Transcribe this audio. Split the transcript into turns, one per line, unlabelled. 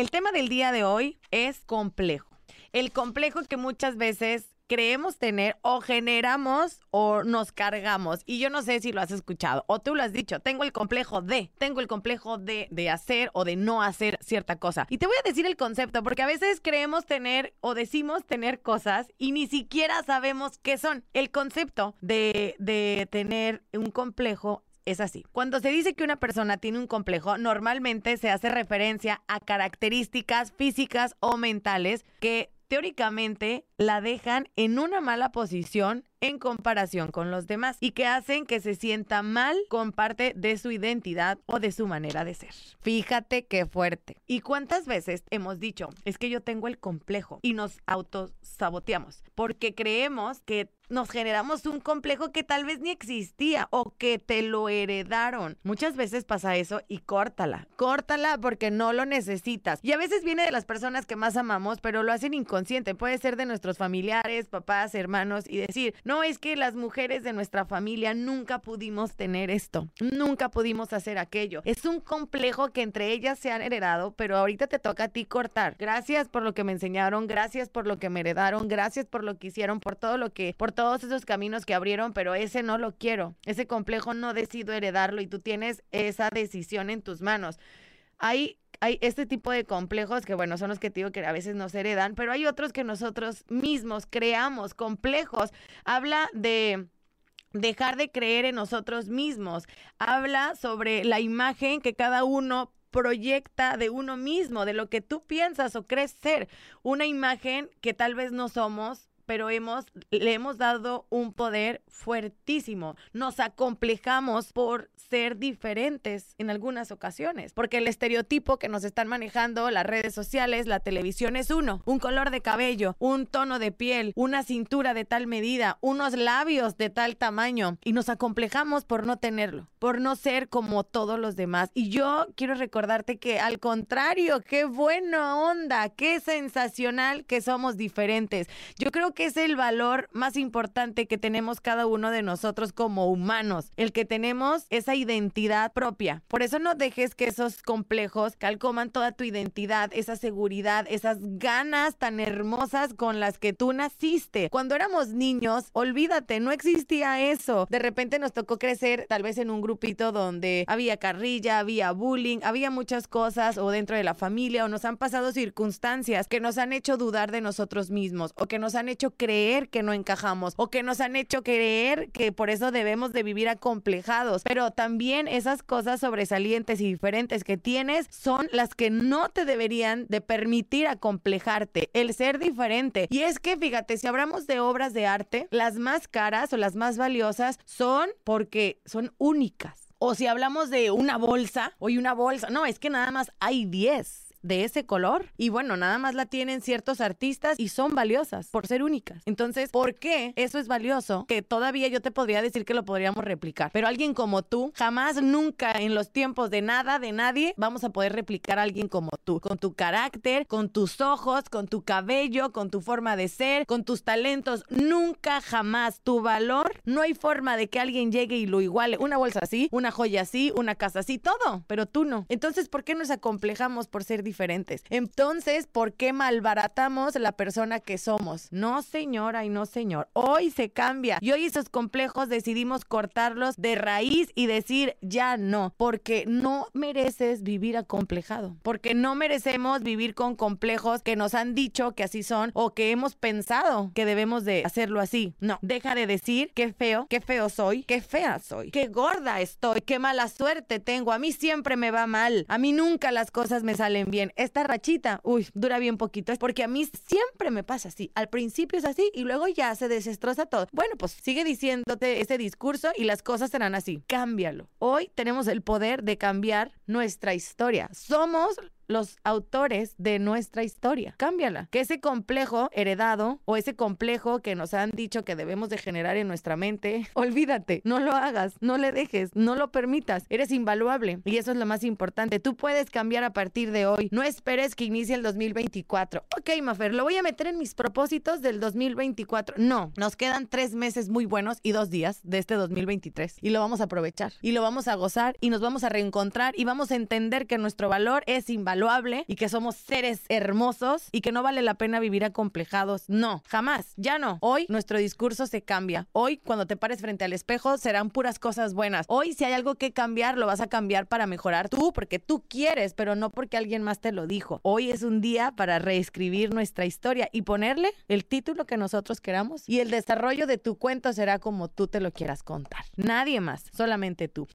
El tema del día de hoy es complejo. El complejo que muchas veces creemos tener o generamos o nos cargamos. Y yo no sé si lo has escuchado o tú lo has dicho. Tengo el complejo de, tengo el complejo de, de hacer o de no hacer cierta cosa. Y te voy a decir el concepto porque a veces creemos tener o decimos tener cosas y ni siquiera sabemos qué son. El concepto de, de tener un complejo es así. Cuando se dice que una persona tiene un complejo, normalmente se hace referencia a características físicas o mentales que teóricamente la dejan en una mala posición en comparación con los demás y que hacen que se sienta mal con parte de su identidad o de su manera de ser. Fíjate qué fuerte. ¿Y cuántas veces hemos dicho, es que yo tengo el complejo y nos autosaboteamos porque creemos que nos generamos un complejo que tal vez ni existía o que te lo heredaron. Muchas veces pasa eso y córtala, córtala porque no lo necesitas. Y a veces viene de las personas que más amamos, pero lo hacen inconsciente. Puede ser de nuestros familiares, papás, hermanos y decir, no es que las mujeres de nuestra familia nunca pudimos tener esto, nunca pudimos hacer aquello. Es un complejo que entre ellas se han heredado, pero ahorita te toca a ti cortar. Gracias por lo que me enseñaron, gracias por lo que me heredaron, gracias por lo que hicieron, por todo lo que, por todos esos caminos que abrieron, pero ese no lo quiero. Ese complejo no decido heredarlo y tú tienes esa decisión en tus manos. Hay hay este tipo de complejos que, bueno, son los que te digo que a veces nos heredan, pero hay otros que nosotros mismos creamos, complejos. Habla de dejar de creer en nosotros mismos. Habla sobre la imagen que cada uno proyecta de uno mismo, de lo que tú piensas o crees ser. Una imagen que tal vez no somos, pero hemos, le hemos dado un poder fuertísimo. Nos acomplejamos por ser diferentes en algunas ocasiones, porque el estereotipo que nos están manejando las redes sociales, la televisión es uno, un color de cabello, un tono de piel, una cintura de tal medida, unos labios de tal tamaño, y nos acomplejamos por no tenerlo, por no ser como todos los demás. Y yo quiero recordarte que al contrario, qué buena onda, qué sensacional que somos diferentes. Yo creo que es el valor más importante que tenemos cada uno de nosotros como humanos, el que tenemos esa identidad propia. Por eso no dejes que esos complejos calcoman toda tu identidad, esa seguridad, esas ganas tan hermosas con las que tú naciste. Cuando éramos niños, olvídate, no existía eso. De repente nos tocó crecer tal vez en un grupito donde había carrilla, había bullying, había muchas cosas o dentro de la familia o nos han pasado circunstancias que nos han hecho dudar de nosotros mismos o que nos han hecho creer que no encajamos o que nos han hecho creer que por eso debemos de vivir acomplejados. Pero también esas cosas sobresalientes y diferentes que tienes son las que no te deberían de permitir acomplejarte, el ser diferente. Y es que fíjate, si hablamos de obras de arte, las más caras o las más valiosas son porque son únicas. O si hablamos de una bolsa, hoy una bolsa, no, es que nada más hay 10 de ese color y bueno, nada más la tienen ciertos artistas y son valiosas por ser únicas. Entonces, ¿por qué eso es valioso? Que todavía yo te podría decir que lo podríamos replicar, pero alguien como tú, jamás, nunca en los tiempos de nada, de nadie, vamos a poder replicar a alguien como tú, con tu carácter, con tus ojos, con tu cabello, con tu forma de ser, con tus talentos, nunca jamás tu valor, no hay forma de que alguien llegue y lo iguale. Una bolsa así, una joya así, una casa así, todo, pero tú no. Entonces, ¿por qué nos acomplejamos por ser diferentes. Entonces, ¿por qué malbaratamos la persona que somos? No, señora y no, señor. Hoy se cambia y hoy esos complejos decidimos cortarlos de raíz y decir ya no, porque no mereces vivir acomplejado, porque no merecemos vivir con complejos que nos han dicho que así son o que hemos pensado que debemos de hacerlo así. No, deja de decir qué feo, qué feo soy, qué fea soy, qué gorda estoy, qué mala suerte tengo. A mí siempre me va mal, a mí nunca las cosas me salen bien esta rachita, uy, dura bien poquito. Es porque a mí siempre me pasa así. Al principio es así y luego ya se desestroza todo. Bueno, pues sigue diciéndote ese discurso y las cosas serán así. Cámbialo. Hoy tenemos el poder de cambiar nuestra historia. Somos los autores de nuestra historia. Cámbiala. Que ese complejo heredado o ese complejo que nos han dicho que debemos de generar en nuestra mente, olvídate, no lo hagas, no le dejes, no lo permitas. Eres invaluable y eso es lo más importante. Tú puedes cambiar a partir de hoy. No esperes que inicie el 2024. Ok, Mafer, lo voy a meter en mis propósitos del 2024. No, nos quedan tres meses muy buenos y dos días de este 2023 y lo vamos a aprovechar y lo vamos a gozar y nos vamos a reencontrar y vamos entender que nuestro valor es invaluable y que somos seres hermosos y que no vale la pena vivir acomplejados. No, jamás, ya no. Hoy nuestro discurso se cambia. Hoy cuando te pares frente al espejo serán puras cosas buenas. Hoy si hay algo que cambiar, lo vas a cambiar para mejorar tú porque tú quieres, pero no porque alguien más te lo dijo. Hoy es un día para reescribir nuestra historia y ponerle el título que nosotros queramos y el desarrollo de tu cuento será como tú te lo quieras contar. Nadie más, solamente tú.